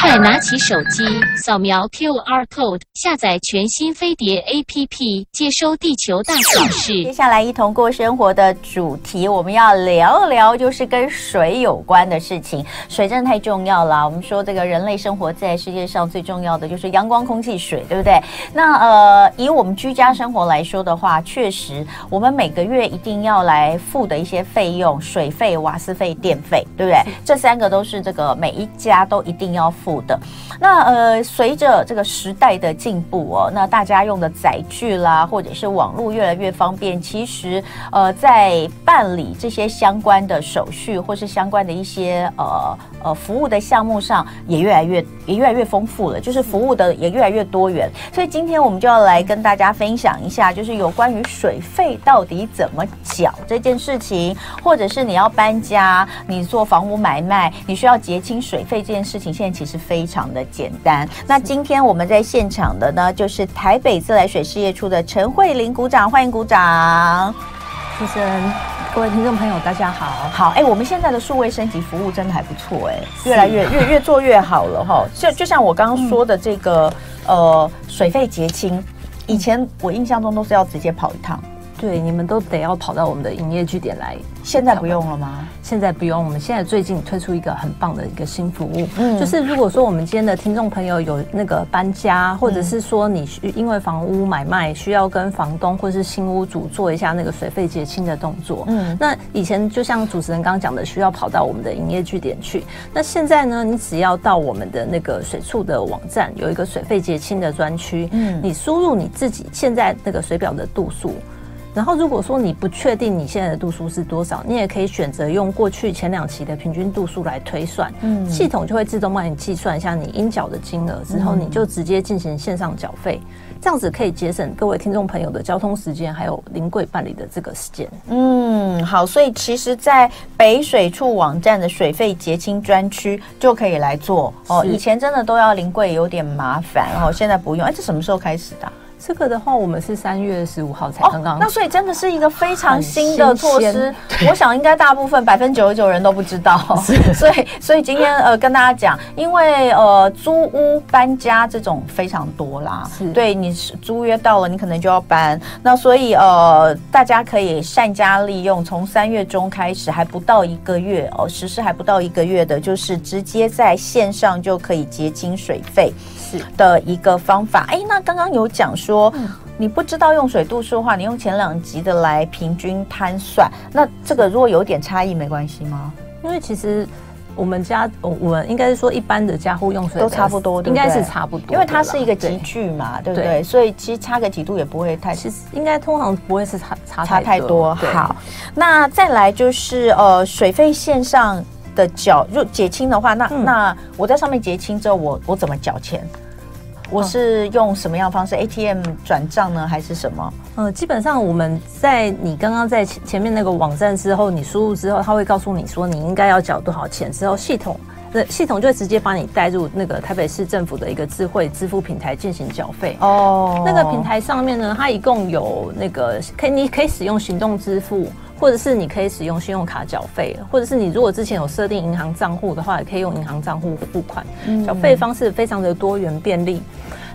快拿起手机，扫描 QR code，下载全新飞碟 APP，接收地球大小事。接下来一同过生活的主题，我们要聊聊就是跟水有关的事情。水真的太重要了。我们说这个人类生活在世界上最重要的就是阳光、空气、水，对不对？那呃，以我们居家生活来说的话，确实我们每个月一定要来付的一些费用，水费、瓦斯费、电费，对不对？这三个都是这个每一家都一定要付的。那呃，随着这个时代的进步哦，那大家用的载具啦，或者是网络越来越方便，其实呃，在办理这些相关的手续或是相关的一些呃呃服务的项目上，也越来越也越来越丰富了，就是服务的也越来越多元。所以今天我们就要来跟大家分享一下，就是有关于水费到底怎么缴这件事情，或者是你要搬家，你做房屋买卖，你需要结清水费这件事情，现在其实非常。的简单。那今天我们在现场的呢，就是台北自来水事业处的陈慧玲鼓掌，欢迎鼓掌。主持人，各位听众朋友，大家好。好，哎、欸，我们现在的数位升级服务真的还不错，哎，越来越越越做越好了哈。就就像我刚刚说的这个，嗯、呃，水费结清，以前我印象中都是要直接跑一趟。对，你们都得要跑到我们的营业据点来。现在不用了吗？现在不用。我们现在最近推出一个很棒的一个新服务，嗯，就是如果说我们今天的听众朋友有那个搬家，或者是说你因为房屋买卖需要跟房东或者是新屋主做一下那个水费结清的动作，嗯，那以前就像主持人刚刚讲的，需要跑到我们的营业据点去。那现在呢，你只要到我们的那个水处的网站，有一个水费结清的专区，嗯，你输入你自己现在那个水表的度数。然后，如果说你不确定你现在的度数是多少，你也可以选择用过去前两期的平均度数来推算，嗯，系统就会自动帮你计算一下你应缴的金额，之后你就直接进行线上缴费，这样子可以节省各位听众朋友的交通时间，还有临柜办理的这个时间。嗯，好，所以其实，在北水处网站的水费结清专区就可以来做哦。以前真的都要临柜有点麻烦哦，现在不用。哎，这什么时候开始的？这个的话，我们是三月十五号才刚刚、哦，那所以真的是一个非常新的措施。我想应该大部分百分之九十九人都不知道，所以所以今天呃跟大家讲，因为呃租屋搬家这种非常多啦，是对你租约到了，你可能就要搬，那所以呃大家可以善加利用，从三月中开始还不到一个月哦，实施还不到一个月的，就是直接在线上就可以结清水费是的一个方法。哎，那刚刚有讲说。说你不知道用水度数的话，你用前两集的来平均摊算，那这个如果有点差异没关系吗？因为其实我们家我我们应该是说一般的家户用水都差不多，应该是差不多，因为它是一个集聚嘛，对，对不对，对？所以其实差个几度也不会太，其实应该通常不会是差差差太多。好，那再来就是呃水费线上的缴，就结清的话，那、嗯、那我在上面结清之后，我我怎么缴钱？我是用什么样的方式？ATM 转账呢，还是什么？呃，基本上我们在你刚刚在前前面那个网站之后，你输入之后，他会告诉你说你应该要缴多少钱，之后系统那系统就会直接把你带入那个台北市政府的一个智慧支付平台进行缴费。哦，那个平台上面呢，它一共有那个可以你可以使用行动支付，或者是你可以使用信用卡缴费，或者是你如果之前有设定银行账户的话，也可以用银行账户付款。缴费方式非常的多元便利。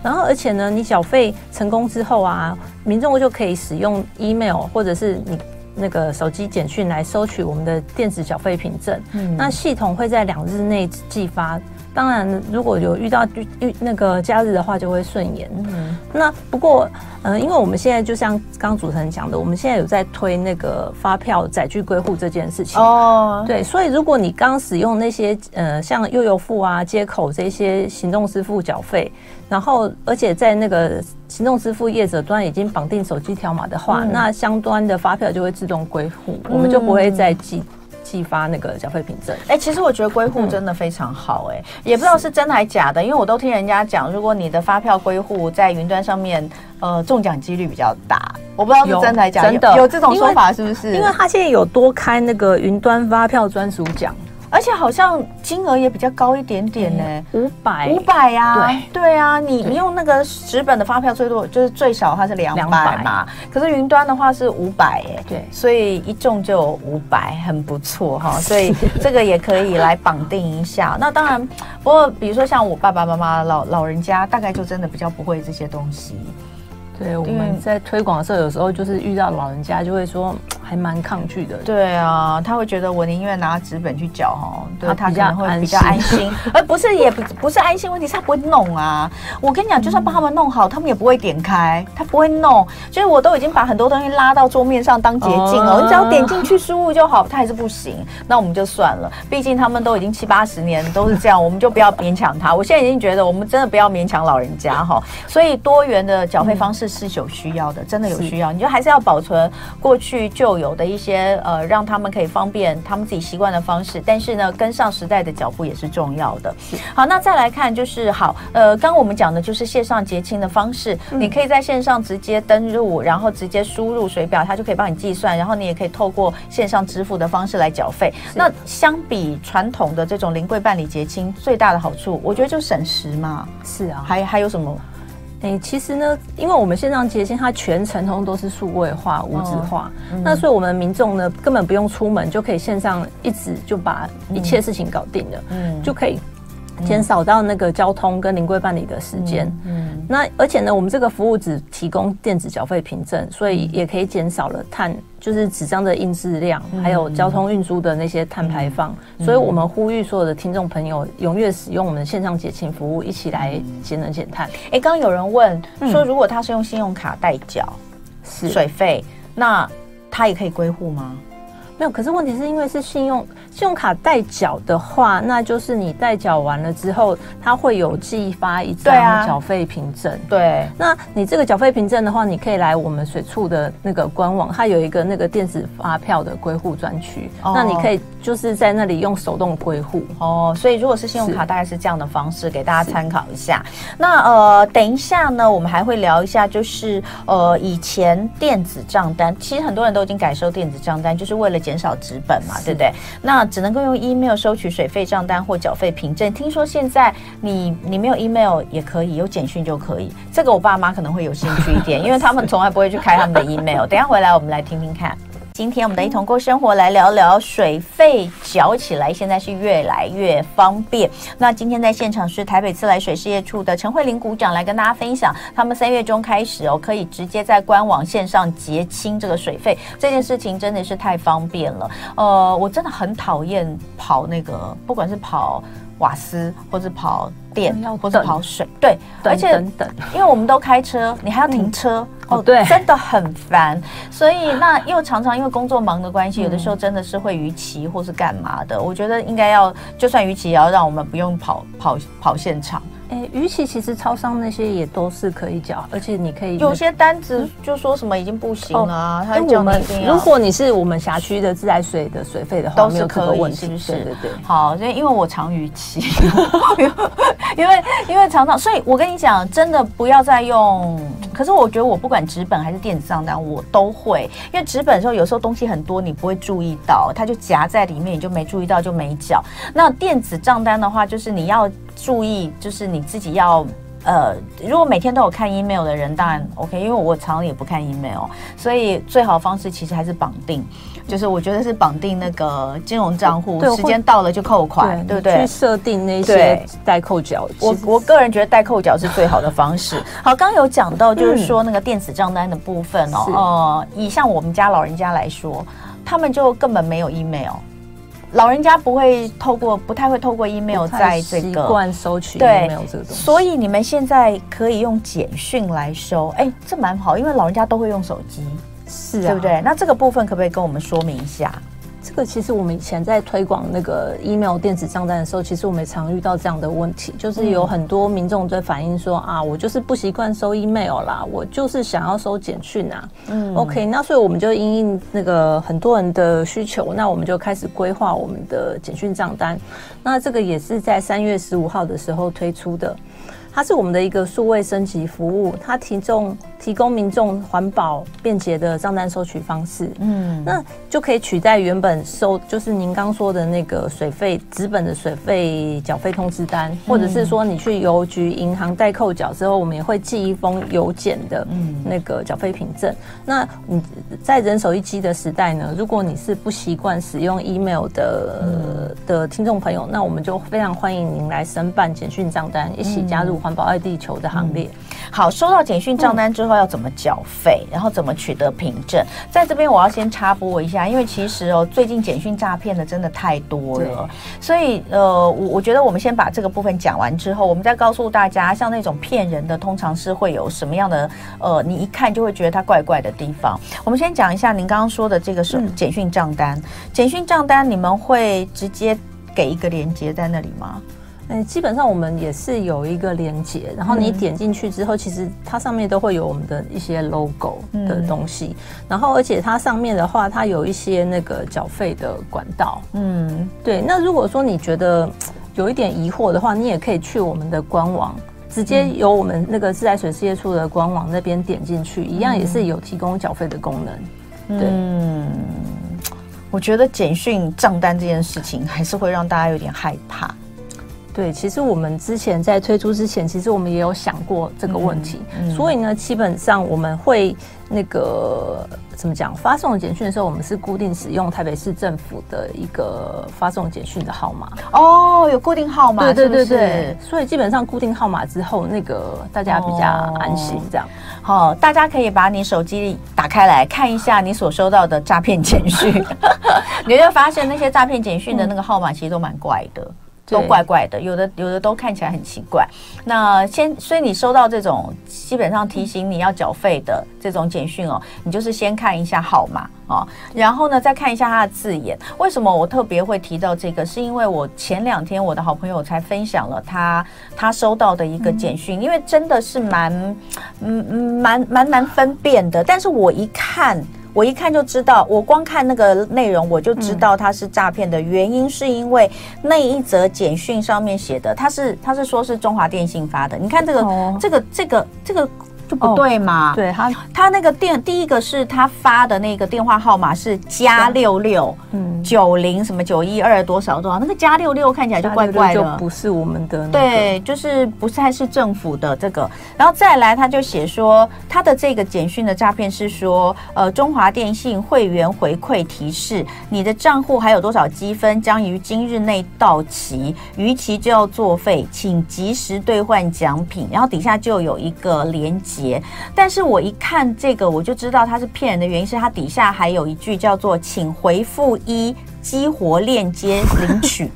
然后，而且呢，你缴费成功之后啊，民众就可以使用 email 或者是你那个手机简讯来收取我们的电子缴费凭证。嗯，那系统会在两日内寄发。当然，如果有遇到遇那个假日的话，就会顺延。嗯，那不过，呃，因为我们现在就像刚刚主持人讲的，我们现在有在推那个发票载具归户这件事情。哦，对，所以如果你刚使用那些呃像悠游付啊、接口这些行动支付缴费，然后而且在那个行动支付业者端已经绑定手机条码的话，嗯，那相关的发票就会自动归户，嗯，我们就不会再寄。寄发那个缴费凭证，哎、欸，其实我觉得归户真的非常好、欸，哎、嗯，也不知道是真的还假的，因为我都听人家讲，如果你的发票归户在云端上面，呃，中奖几率比较大，我不知道是真的还假的，真的有，有这种说法是不是？因为他现在有多开那个云端发票专属奖。而且好像金额也比较高一点点呢，五百。五百呀，对。对啊，你你用那个纸本的发票最多就是最少它是两百嘛，可是云端的话是五百哎，对，所以一中就五百，很不错哈，所以这个也可以来绑定一下。那当然，不过比如说像我爸爸妈妈老老人家，大概就真的比较不会这些东西。对，我们在推广的时候，有时候就是遇到老人家就会说。还蛮抗拒的，对啊，他会觉得我宁愿拿纸本去缴哈，对他可能会比较安心，而 不是也不不是安心问题，是他不会弄啊。我跟你讲，就算帮他们弄好，他们也不会点开，他不会弄。就是我都已经把很多东西拉到桌面上当捷径了，你只要点进去输入就好，他还是不行，那我们就算了。毕竟他们都已经七八十年都是这样，我们就不要勉强他。我现在已经觉得，我们真的不要勉强老人家哈。所以多元的缴费方式是有需要的，真的有需要，你就还是要保存过去旧有的一些呃，让他们可以方便他们自己习惯的方式，但是呢，跟上时代的脚步也是重要的。好，那再来看就是好，呃，刚刚我们讲的就是线上结清的方式，嗯、你可以在线上直接登入，然后直接输入水表，它就可以帮你计算，然后你也可以透过线上支付的方式来缴费。那相比传统的这种临柜办理结清，最大的好处，我觉得就省时嘛。是啊，还还有什么？哎、欸，其实呢，因为我们线上结清，它全程通都是数位化、无纸化，哦嗯、那所以我们民众呢根本不用出门，就可以线上一直就把一切事情搞定了，嗯，就可以。减少到那个交通跟临柜办理的时间，嗯，嗯，那而且呢，我们这个服务只提供电子缴费凭证，所以也可以减少了碳，就是纸张的印制量，嗯、还有交通运输的那些碳排放。嗯、所以我们呼吁所有的听众朋友踊跃使用我们的线上结清服务，一起来节能减碳。哎、欸，刚刚有人问说，如果他是用信用卡代缴水费，那他也可以归户吗？没有，可是问题是因为是信用信用卡代缴的话，那就是你代缴完了之后，它会有寄发一张缴费凭证。对，那你这个缴费凭证的话，你可以来我们水处的那个官网，它有一个那个电子发票的归户专区，哦、那你可以就是在那里用手动归户。哦，所以如果是信用卡，大概是这样的方式，给大家参考一下。那呃，等一下呢，我们还会聊一下，就是呃，以前电子账单，其实很多人都已经改收电子账单，就是为了。减少纸本嘛，对不对？那只能够用 email 收取水费账单或缴费凭证。听说现在你你没有 email 也可以，有简讯就可以。这个我爸妈可能会有兴趣一点，因为他们从来不会去开他们的 email。等一下回来我们来听听看。今天我们的一同过生活来聊聊水费缴起来，现在是越来越方便。那今天在现场是台北自来水事业处的陈慧玲股长来跟大家分享，他们三月中开始哦，可以直接在官网线上结清这个水费，这件事情真的是太方便了。呃，我真的很讨厌跑那个，不管是跑。瓦斯，或者跑电，或者跑水，对，而且等等，因为我们都开车，你还要停车，哦，对，真的很烦。所以那 又常常因为工作忙的关系，有的时候真的是会逾期或是干嘛的。我觉得应该要，就算逾期，也要让我们不用跑跑跑现场。哎，逾期其实超商那些也都是可以缴，而且你可以有些单子就说什么已经不行了，啊，他讲你一定要。如果你是我们辖区的自来水的水费的话，都是可以，是不是？对对对。好，所以因为我常逾期，因为因为常常，所以我跟你讲，真的不要再用。可是我觉得我不管纸本还是电子账单，我都会，因为纸本的时候有时候东西很多，你不会注意到，它就夹在里面，你就没注意到就没缴。那电子账单的话，就是你要。注意，就是你自己要，呃，如果每天都有看 email 的人，当然 OK，因为我常常也不看 email，所以最好的方式其实还是绑定，就是我觉得是绑定那个金融账户，时间到了就扣款，对不对？去设定那些代扣缴，我我个人觉得代扣缴是最好的方式。好，刚刚有讲到，就是说那个电子账单的部分哦，呃，以像我们家老人家来说，他们就根本没有 email。老人家不会透过，不太会透过 email 在这个习惯收取 email 这个东西，所以你们现在可以用简讯来收，哎，这蛮好，因为老人家都会用手机，是啊，对不对？那这个部分可不可以跟我们说明一下？这个其实我们以前在推广那个 email 电子账单的时候，其实我们也常遇到这样的问题，就是有很多民众在反映说、嗯、啊，我就是不习惯收 email 啦，我就是想要收简讯啊。嗯，OK，那所以我们就因应那个很多人的需求，那我们就开始规划我们的简讯账单。那这个也是在三月十五号的时候推出的。它是我们的一个数位升级服务，它提供提供民众环保便捷的账单收取方式，嗯，那就可以取代原本收就是您刚说的那个水费纸本的水费缴费通知单，或者是说你去邮局、银行代扣缴之后，我们也会寄一封邮件的那个缴费凭证。那你在人手一机的时代呢，如果你是不习惯使用 email 的的听众朋友，那我们就非常欢迎您来申办简讯账单，一起加入环保爱地球的行列。嗯、好，收到简讯账单之后要怎么缴费，然后怎么取得凭证？在这边我要先插播一下，因为其实哦，最近简讯诈骗的真的太多了，所以呃，我我觉得我们先把这个部分讲完之后，我们再告诉大家，像那种骗人的，通常是会有什么样的呃，你一看就会觉得它怪怪的地方。我们先讲一下您刚刚说的这个是简讯账单，简讯账单你们会直接给一个连接在那里吗？嗯，基本上我们也是有一个连接，然后你点进去之后，其实它上面都会有我们的一些 logo 的东西，然后而且它上面的话，它有一些那个缴费的管道。嗯，对。那如果说你觉得有一点疑惑的话，你也可以去我们的官网，直接由我们那个自来水事业处的官网那边点进去，一样也是有提供缴费的功能。对。嗯，我觉得简讯账单这件事情还是会让大家有点害怕。对，其实我们之前在推出之前，其实我们也有想过这个问题，嗯嗯、所以呢，基本上我们会那个怎么讲，发送简讯的时候，我们是固定使用台北市政府的一个发送简讯的号码。哦，有固定号码，对对对对，所以基本上固定号码之后，那个大家比较安心，这样。好、哦，大家可以把你手机打开来看一下你所收到的诈骗简讯，你会发现那些诈骗简讯的那个号码其实都蛮怪的。都怪怪的，有的有的都看起来很奇怪。那先，所以你收到这种基本上提醒你要缴费的这种简讯哦，你就是先看一下号码哦，然后呢再看一下它的字眼。为什么我特别会提到这个？是因为我前两天我的好朋友才分享了他他收到的一个简讯，因为真的是蛮嗯嗯蛮蛮难分辨的。但是我一看。我一看就知道，我光看那个内容我就知道它是诈骗的原因，是因为那一则简讯上面写的，他是他是说是中华电信发的。你看这个、哦、这个这个这个就不对嘛？哦、对他他那个电第一个是他发的那个电话号码是加六六嗯。九零什么九一二多少多少，那个加六六看起来就怪怪的，就不是我们的、那个、对，就是不是还是政府的这个，然后再来他就写说他的这个简讯的诈骗是说呃中华电信会员回馈提示，你的账户还有多少积分将于今日内到期，逾期就要作废，请及时兑换奖品，然后底下就有一个连结。但是我一看这个，我就知道他是骗人的原因是他底下还有一句叫做“请回复一激活链接领取”，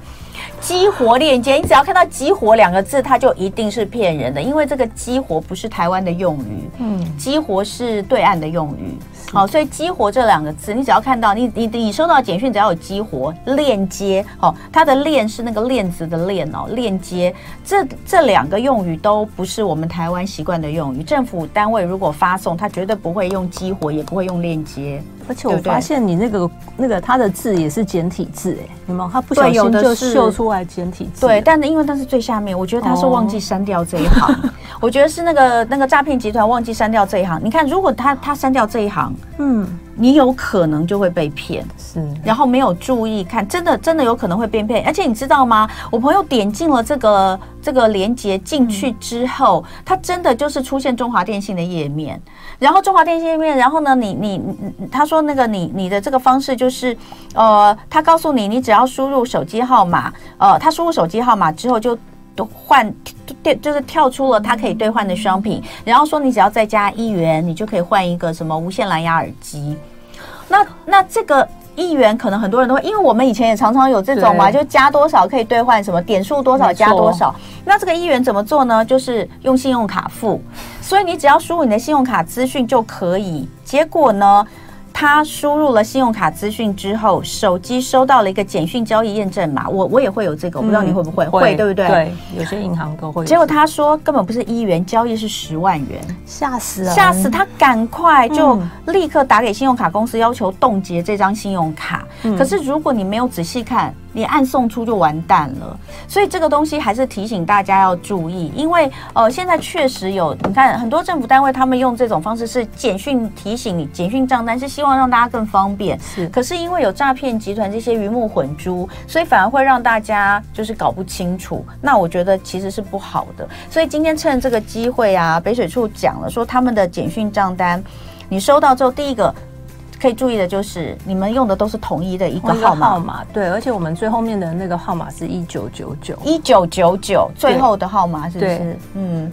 激活链接，你只要看到“激活”两个字，它就一定是骗人的，因为这个“激活”不是台湾的用语，嗯，“激活”是对岸的用语。好，所以激活这两个字，你只要看到你你你收到简讯，只要有激活链接，哦，它的链是那个链子的链哦，链接这这两个用语都不是我们台湾习惯的用语。政府单位如果发送，它绝对不会用激活，也不会用链接。而且我发现你那个那个它的字也是简体字，哎，有没有？它不小心就秀出来简体字。对，但因为它是最下面，我觉得他是忘记删掉这一行。哦、我觉得是那个那个诈骗集团忘记删掉这一行。你看，如果他他删掉这一行。嗯，你有可能就会被骗，是，然后没有注意看，真的真的有可能会被骗。而且你知道吗？我朋友点进了这个这个连接进去之后，嗯、他真的就是出现中华电信的页面，然后中华电信页面，然后呢，你你他说那个你你的这个方式就是，呃，他告诉你，你只要输入手机号码，呃，他输入手机号码之后就。都换电就是跳出了它可以兑换的商品，然后说你只要再加一元，你就可以换一个什么无线蓝牙耳机。那那这个一元可能很多人都会，因为我们以前也常常有这种嘛，就加多少可以兑换什么点数多少加多少。那这个一元怎么做呢？就是用信用卡付，所以你只要输入你的信用卡资讯就可以。结果呢？他输入了信用卡资讯之后，手机收到了一个简讯交易验证码。我我也会有这个，我不知道你会不会？嗯、会，会对不对？对，有些银行都会。结果他说根本不是一元交易，是十万元，吓死了！吓死他！赶快就立刻打给信用卡公司，要求冻结这张信用卡。嗯、可是如果你没有仔细看，你按送出就完蛋了。所以这个东西还是提醒大家要注意，因为呃，现在确实有你看很多政府单位他们用这种方式是简讯提醒你，简讯账单是希望让大家更方便。是，可是因为有诈骗集团这些鱼目混珠，所以反而会让大家就是搞不清楚。那我觉得其实是不好的。所以今天趁这个机会啊，北水处讲了说他们的简讯账单，你收到之后第一个。可以注意的就是，你们用的都是统一的一个号码，号码对，而且我们最后面的那个号码是一九九九，一九九九，最后的号码是不是？嗯。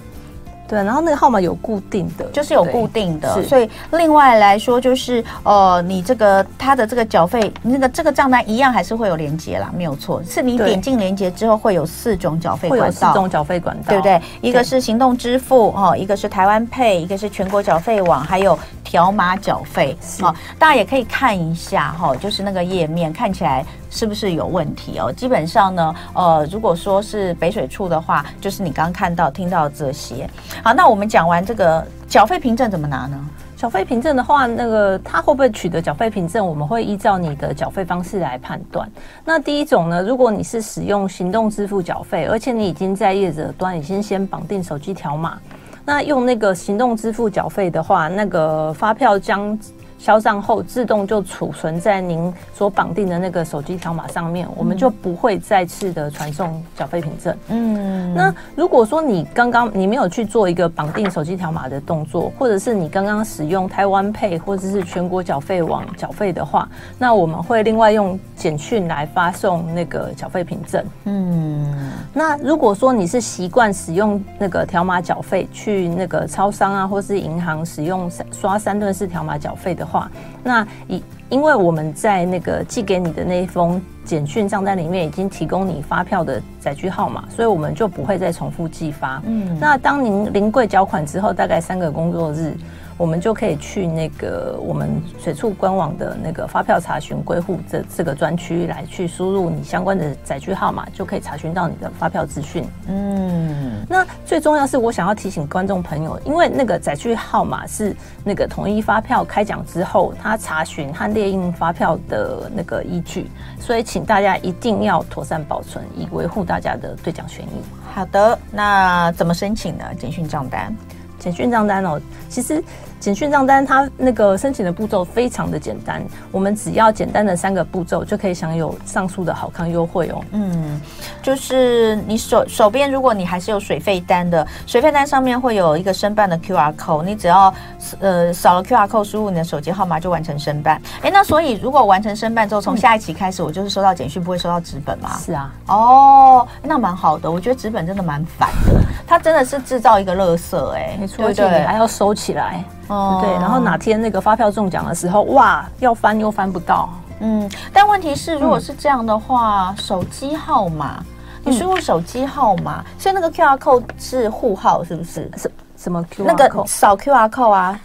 对，然后那个号码有固定的，就是有固定的，所以另外来说就是呃，你这个它的这个缴费，那个这个账单一样还是会有连接啦，没有错，是你点进连接之后会有四种缴费管道，会有四种缴费管道，对不对？一个是行动支付哦，一个是台湾 Pay，一个是全国缴费网，还有条码缴费，哦，大家也可以看一下哈，就是那个页面看起来。是不是有问题哦？基本上呢，呃，如果说是北水处的话，就是你刚刚看到、听到这些。好，那我们讲完这个缴费凭证怎么拿呢？缴费凭证的话，那个他会不会取得缴费凭证？我们会依照你的缴费方式来判断。那第一种呢，如果你是使用行动支付缴费，而且你已经在业者端已经先绑定手机条码，那用那个行动支付缴费的话，那个发票将。销账后自动就储存在您所绑定的那个手机条码上面，我们就不会再次的传送缴费凭证。嗯，那如果说你刚刚你没有去做一个绑定手机条码的动作，或者是你刚刚使用台湾 Pay 或者是全国缴费网缴费的话，那我们会另外用简讯来发送那个缴费凭证。嗯，那如果说你是习惯使用那个条码缴费，去那个超商啊或是银行使用刷三顿式条码缴费的话。那以因为我们在那个寄给你的那一封简讯账单里面已经提供你发票的载具号码，所以我们就不会再重复寄发。嗯，那当您临柜缴款之后，大概三个工作日。我们就可以去那个我们水处官网的那个发票查询归户这这个专区来去输入你相关的载具号码，就可以查询到你的发票资讯。嗯，那最重要是我想要提醒观众朋友，因为那个载具号码是那个统一发票开奖之后，他查询和列印发票的那个依据，所以请大家一定要妥善保存，以维护大家的兑奖权益。好的，那怎么申请呢？简讯账单。简讯账单哦，其实简讯账单它那个申请的步骤非常的简单，我们只要简单的三个步骤就可以享有上述的好康优惠哦。嗯，就是你手手边如果你还是有水费单的，水费单上面会有一个申办的 QR code，你只要呃扫了 QR code，输入你的手机号码就完成申办。哎，那所以如果完成申办之后，从下一期开始我就是收到简讯，不会收到纸本吗？是啊。哦，那蛮好的，我觉得纸本真的蛮烦的，它真的是制造一个垃圾哎。而且你还要收起来，哦，对，然后哪天那个发票中奖的时候，哇，要翻又翻不到。嗯，但问题是，如果是这样的话，嗯、手机号码，你输入手机号码，嗯、所以那个 QR code 是户号，是不是？什什么 QR code？那个扫 QR code 啊。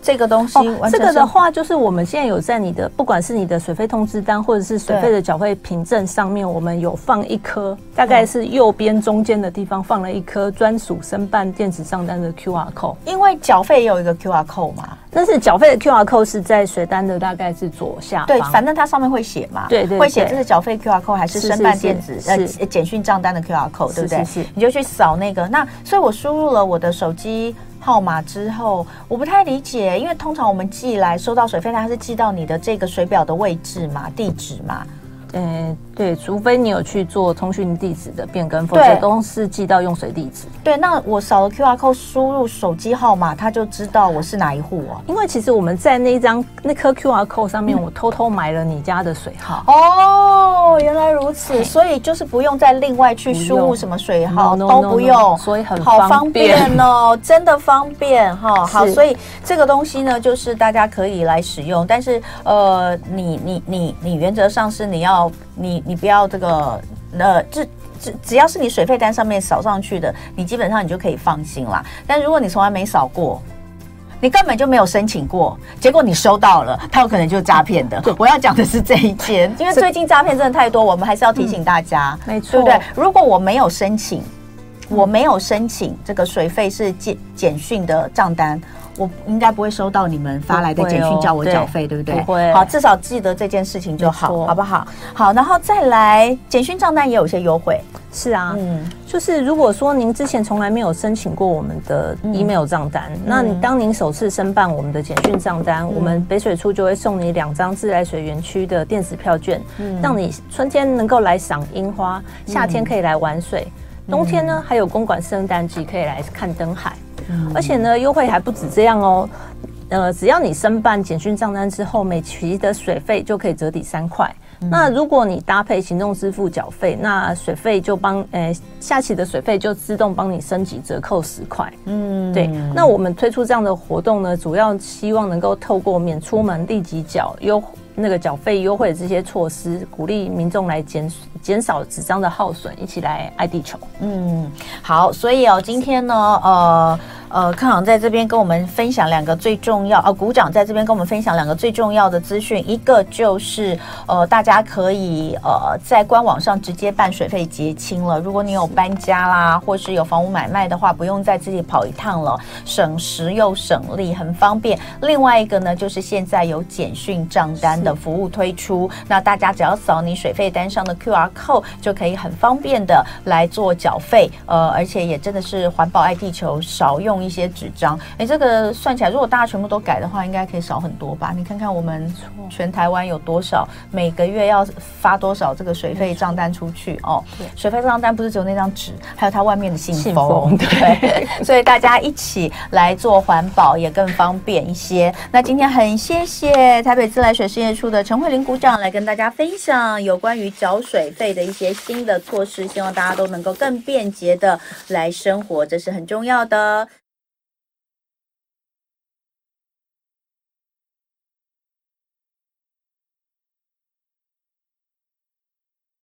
这个东西、哦，这个的话就是我们现在有在你的，不管是你的水费通知单或者是水费的缴费凭证上面，我们有放一颗，大概是右边中间的地方放了一颗专属申办电子账单的 QR code。因为缴费也有一个 QR code 嘛，但是缴费的 QR code 是在水单的大概是左下方。对，反正它上面会写嘛，对，对对，会写这是缴费 QR code 还是申办电子呃简讯账单的 QR code，对不对？是，是，是，你就去扫那个。那所以我输入了我的手机。号码之后，我不太理解，因为通常我们寄来收到水费，它是寄到你的这个水表的位置嘛，地址嘛，嗯。对，除非你有去做通讯地址的变更，否则都是寄到用水地址。对，那我扫了 QR code，输入手机号码，他就知道我是哪一户哦。因为其实我们在那一张那颗 QR code 上面，我偷偷埋了你家的水号。哦，原来如此，所以就是不用再另外去输入什么水号，都不用，所以很好方便哦，真的方便哈。好，所以这个东西呢，就是大家可以来使用，但是呃，你你你你原则上是你要你。你不要这个，呃，这只只要是你水费单上面扫上去的，你基本上你就可以放心啦。但如果你从来没扫过，你根本就没有申请过，结果你收到了，它有可能就是诈骗的。我要讲的是这一件，因为最近诈骗真的太多，我们还是要提醒大家，没错，对不对？如果我没有申请，我没有申请这个水费是简简讯的账单。我应该不会收到你们发来的简讯叫我缴费，对，不对？不会。好，至少记得这件事情就好，好不好？好，然后再来简讯账单也有些优惠。是啊，嗯，就是如果说您之前从来没有申请过我们的 email 账单，嗯、那你当您首次申办我们的简讯账单，嗯、我们北水处就会送你两张自来水园区的电子票券，嗯，让你春天能够来赏樱花，夏天可以来玩水，嗯、冬天呢还有公馆圣诞季可以来看灯海，嗯、而且呢优惠还不止这样哦，呃，只要你申办简讯账单之后，每期的水费就可以折抵三块。那如果你搭配行动支付缴费，那水费就帮诶下期的水费就自动帮你升级折扣十块。嗯，对。那我们推出这样的活动呢，主要希望能够透过免出门立即缴优那个缴费优惠的这些措施，鼓励民众来减减少纸张的耗损，一起来爱地球。嗯，好。所以哦，今天呢，呃。呃，康长在这边跟我们分享两个最重要，啊，股长在这边跟我们分享两个最重要的资讯，一个就是呃，大家可以呃在官网上直接办水费结清了。如果你有搬家啦，或是有房屋买卖的话，不用再自己跑一趟了，省时又省力，很方便。另外一个呢，就是现在有简讯账单的服务推出，那大家只要扫你水费单上的 QR code，就可以很方便的来做缴费，呃，而且也真的是环保爱地球，少用。一些纸张，哎，这个算起来，如果大家全部都改的话，应该可以少很多吧？你看看我们全台湾有多少，每个月要发多少这个水费账单出去哦？水费账单不是只有那张纸，还有它外面的信封，信封 对。所以大家一起来做环保也更方便一些。那今天很谢谢台北自来水事业处的陈慧玲股长来跟大家分享有关于缴水费的一些新的措施，希望大家都能够更便捷的来生活，这是很重要的。